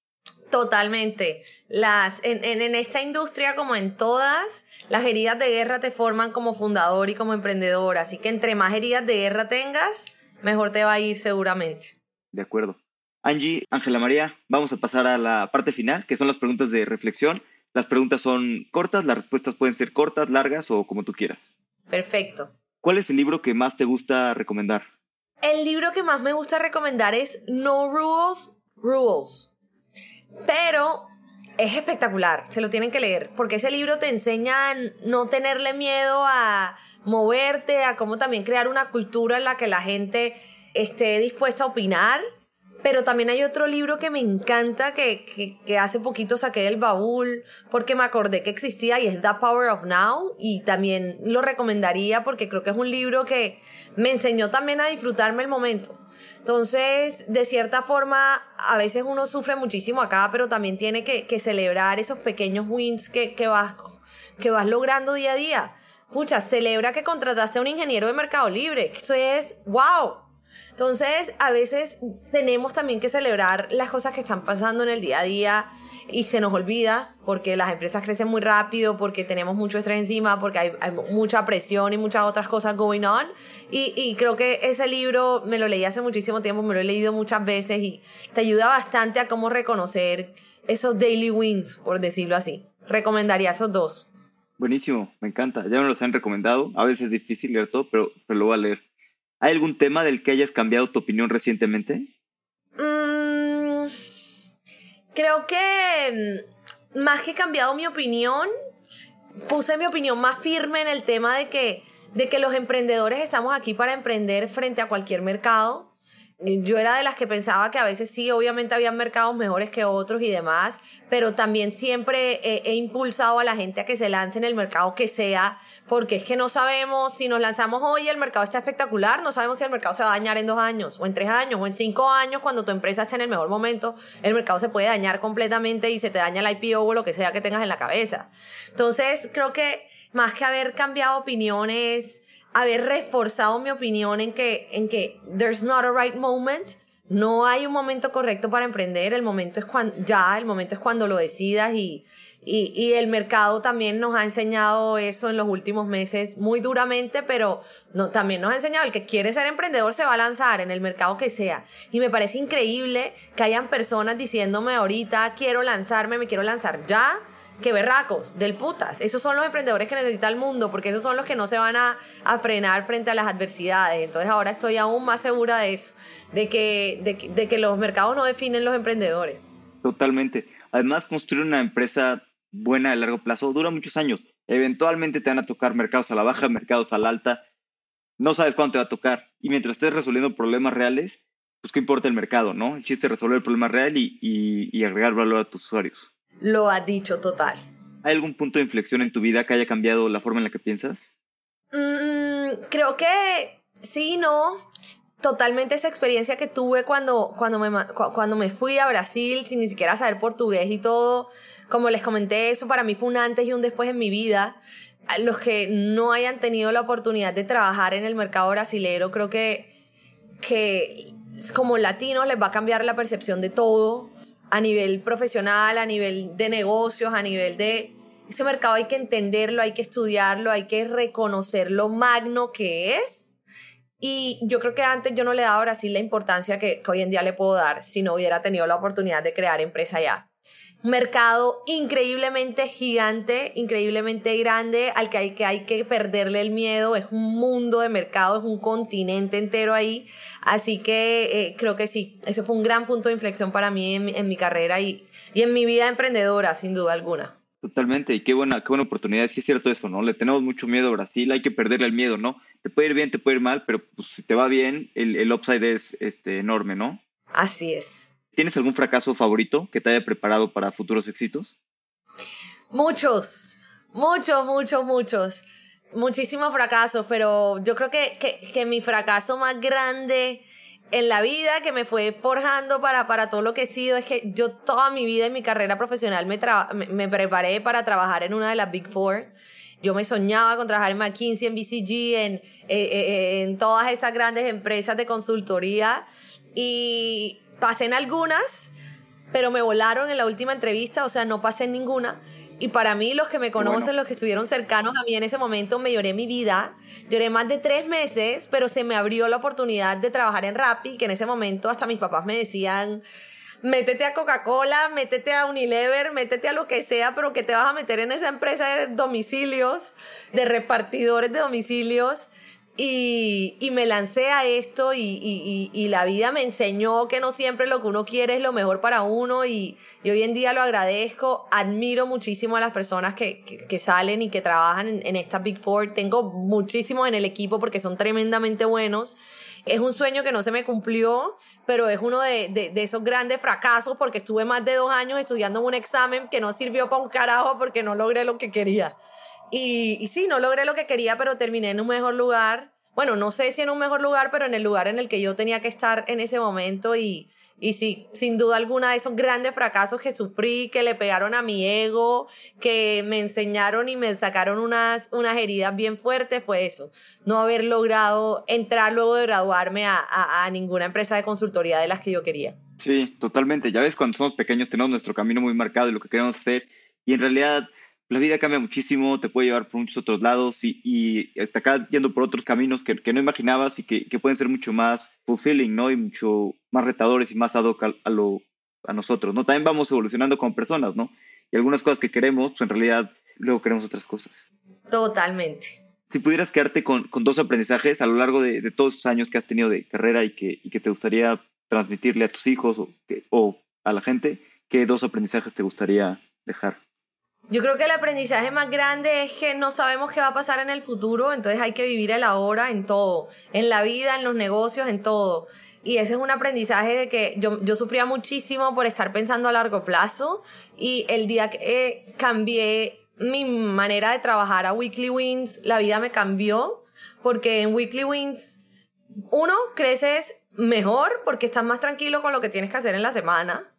Totalmente. Las, en, en, en, esta industria, como en todas, las heridas de guerra te forman como fundador y como emprendedor. Así que entre más heridas de guerra tengas, mejor te va a ir seguramente. De acuerdo. Angie, Ángela María, vamos a pasar a la parte final, que son las preguntas de reflexión. Las preguntas son cortas, las respuestas pueden ser cortas, largas o como tú quieras. Perfecto. ¿Cuál es el libro que más te gusta recomendar? El libro que más me gusta recomendar es No Rules, Rules. Pero es espectacular, se lo tienen que leer, porque ese libro te enseña a no tenerle miedo a moverte, a cómo también crear una cultura en la que la gente esté dispuesta a opinar pero también hay otro libro que me encanta, que, que, hace poquito saqué del baúl, porque me acordé que existía y es The Power of Now. Y también lo recomendaría porque creo que es un libro que me enseñó también a disfrutarme el momento. Entonces, de cierta forma, a veces uno sufre muchísimo acá, pero también tiene que, que celebrar esos pequeños wins que, que, vas, que vas logrando día a día. Pucha, celebra que contrataste a un ingeniero de Mercado Libre. Eso es, wow, entonces, a veces tenemos también que celebrar las cosas que están pasando en el día a día y se nos olvida porque las empresas crecen muy rápido, porque tenemos mucho estrés encima, porque hay, hay mucha presión y muchas otras cosas going on. Y, y, creo que ese libro me lo leí hace muchísimo tiempo, me lo he leído muchas veces y te ayuda bastante a cómo reconocer esos daily wins, por decirlo así. Recomendaría esos dos. Buenísimo, me encanta. Ya me los han recomendado. A veces es difícil leer todo, pero, pero lo voy a leer. ¿Hay algún tema del que hayas cambiado tu opinión recientemente? Mm, creo que mm, más que cambiado mi opinión, puse mi opinión más firme en el tema de que, de que los emprendedores estamos aquí para emprender frente a cualquier mercado yo era de las que pensaba que a veces sí, obviamente había mercados mejores que otros y demás, pero también siempre he, impulsado a la gente a que se lance en el mercado que sea, porque es que no sabemos si nos lanzamos hoy, el mercado está espectacular, no sabemos si el mercado se va a dañar en dos años, o en tres años, o en cinco años, cuando tu empresa esté en el mejor momento, el mercado se puede dañar completamente y se te daña el IPO o lo que sea que tengas en la cabeza. Entonces, creo que más que haber cambiado opiniones, haber reforzado mi opinión en que, en que there's not a right moment. No hay un momento correcto para emprender, el momento es cuando, ya, el momento es cuando lo decidas y, y, y, el mercado también nos ha enseñado eso en los últimos meses muy duramente, pero no, también nos ha enseñado el que quiere ser emprendedor se va a lanzar en el mercado que sea. Y me parece increíble que hayan personas diciéndome ahorita quiero lanzarme, me quiero lanzar ya que berracos, del putas. Esos son los emprendedores que necesita el mundo, porque esos son los que no se van a, frenar frente a las adversidades. Entonces ahora estoy aún más segura de eso, de que, de, que los mercados no definen los emprendedores. Totalmente. Además, construir una empresa buena a largo plazo dura muchos años. Eventualmente te van a tocar mercados a la baja, mercados a la alta. No sabes cuándo te va a tocar. Y mientras estés resolviendo problemas reales, pues qué importa el mercado, ¿no? El chiste es resolver el problema real y agregar valor a tus usuarios. Lo has dicho total. ¿Hay algún punto de inflexión en tu vida que haya cambiado la forma en la que piensas? Mm, creo que sí, no. Totalmente esa experiencia que tuve cuando, cuando, me, cuando me fui a Brasil sin ni siquiera saber portugués y todo. Como les comenté, eso para mí fue un antes y un después en mi vida. los que no hayan tenido la oportunidad de trabajar en el mercado brasilero, creo que, que como latinos les va a cambiar la percepción de todo a nivel profesional, a nivel de negocios, a nivel de ese mercado hay que entenderlo, hay que estudiarlo, hay que reconocer lo magno que es. Y yo creo que antes yo no le daba a Brasil la importancia que, que hoy en día le puedo dar si no hubiera tenido la oportunidad de crear empresa allá. Un mercado increíblemente gigante, increíblemente grande, al que hay, que hay que perderle el miedo. Es un mundo de mercado, es un continente entero ahí. Así que eh, creo que sí, ese fue un gran punto de inflexión para mí en, en mi carrera y, y en mi vida emprendedora, sin duda alguna. Totalmente, y qué buena, qué buena oportunidad. Sí es cierto eso, ¿no? Le tenemos mucho miedo a Brasil, hay que perderle el miedo, ¿no? Te puede ir bien, te puede ir mal, pero pues, si te va bien, el, el upside es este, enorme, ¿no? Así es. ¿Tienes algún fracaso favorito que te haya preparado para futuros éxitos? Muchos, muchos, muchos, muchos. Muchísimos fracasos, pero yo creo que, que, mi fracaso más grande en la vida que me fue forjando para, para todo lo que he sido es que yo toda mi vida en mi carrera profesional me, me, preparé para trabajar en una de las Big Four. Yo me soñaba con trabajar en McKinsey, en BCG, en, eh, eh, en todas esas grandes empresas de consultoría y pasé en algunas, pero me volaron en la última entrevista, o sea, no pasé en ninguna. Y para mí, los que me conocen, los que estuvieron cercanos a mí en ese momento, me lloré mi vida. Lloré más de tres meses, pero se me abrió la oportunidad de trabajar en Rappi, que en ese momento hasta mis papás me decían, métete a Coca-Cola, métete a Unilever, métete a lo que sea, pero que te vas a meter en esa empresa de domicilios, de repartidores de domicilios. Y, y, me lancé a esto y, y, y, la vida me enseñó que no siempre lo que uno quiere es lo mejor para uno y, hoy en día lo agradezco, admiro muchísimo a las personas que, que, salen y que trabajan en, esta Big Four, tengo muchísimos en el equipo porque son tremendamente buenos. Es un sueño que no se me cumplió, pero es uno de, de, de esos grandes fracasos porque estuve más de dos años estudiando un examen que no sirvió para un carajo porque no logré lo que quería. Y, sí, no logré lo que quería, pero terminé en un mejor lugar. Bueno, no sé si en un mejor lugar, pero en el lugar en el que yo tenía que estar en ese momento. Y, y sí, sin duda alguna de esos grandes fracasos que sufrí, que le pegaron a mi ego, que me enseñaron y me sacaron unas, unas heridas bien fuertes, fue eso. No haber logrado entrar luego de graduarme a, a ninguna empresa de consultoría de las que yo quería. Sí, totalmente. Ya ves, cuando somos pequeños tenemos nuestro camino muy marcado y lo que queremos hacer. Y en realidad la vida cambia muchísimo, te puede llevar por muchos otros lados y, y te acaba yendo por otros caminos que, que no imaginabas y que, que, pueden ser mucho más fulfilling, ¿no? Y mucho más retadores y más ad hoc a, a, lo, a nosotros, ¿no? También vamos evolucionando como personas, ¿no? Y algunas cosas que queremos, pues en realidad luego queremos otras cosas. Totalmente. Si pudieras quedarte con, con dos aprendizajes a lo largo de, de, todos esos años que has tenido de carrera y que, y que te gustaría transmitirle a tus hijos o, o a la gente, ¿qué dos aprendizajes te gustaría dejar? Yo creo que el aprendizaje más grande es que no sabemos qué va a pasar en el futuro, entonces hay que vivir el ahora en todo, en la vida, en los negocios, en todo. Y ese es un aprendizaje de que yo, yo sufría muchísimo por estar pensando a largo plazo y el día que eh, cambié mi manera de trabajar a Weekly Wins, la vida me cambió porque en Weekly Wins, uno, creces mejor porque estás más tranquilo con lo que tienes que hacer en la semana.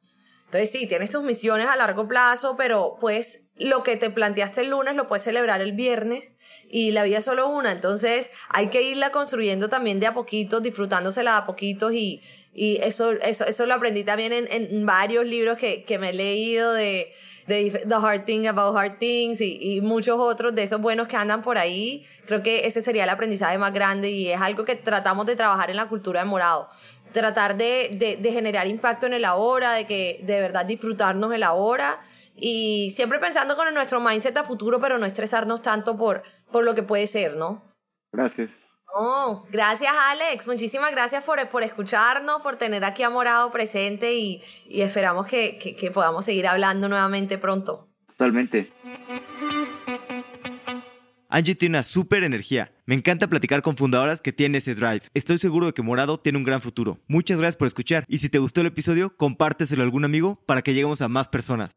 Entonces sí, tienes tus misiones a largo plazo, pero pues lo que te planteaste el lunes lo puedes celebrar el viernes y la vida es solo una, entonces hay que irla construyendo también de a poquitos, disfrutándosela de a poquitos y, y eso, eso, eso lo aprendí también en, en varios libros que, que me he leído de, The Hard Thing About Hard Things y, y, muchos otros de esos buenos que andan por ahí. Creo que ese sería el aprendizaje más grande y es algo que tratamos de trabajar en la cultura de morado tratar de, de, de, generar impacto en el ahora, de que de verdad disfrutarnos el ahora y siempre pensando con nuestro mindset a futuro, pero no estresarnos tanto por, por lo que puede ser, ¿no? Gracias. Oh, gracias Alex, muchísimas gracias por, por escucharnos, por tener aquí a Morado presente y, y esperamos que, que, que podamos seguir hablando nuevamente pronto. Totalmente. Angie tiene una súper energía. Me encanta platicar con fundadoras que tienen ese drive. Estoy seguro de que Morado tiene un gran futuro. Muchas gracias por escuchar. Y si te gustó el episodio, compárteselo a algún amigo para que lleguemos a más personas.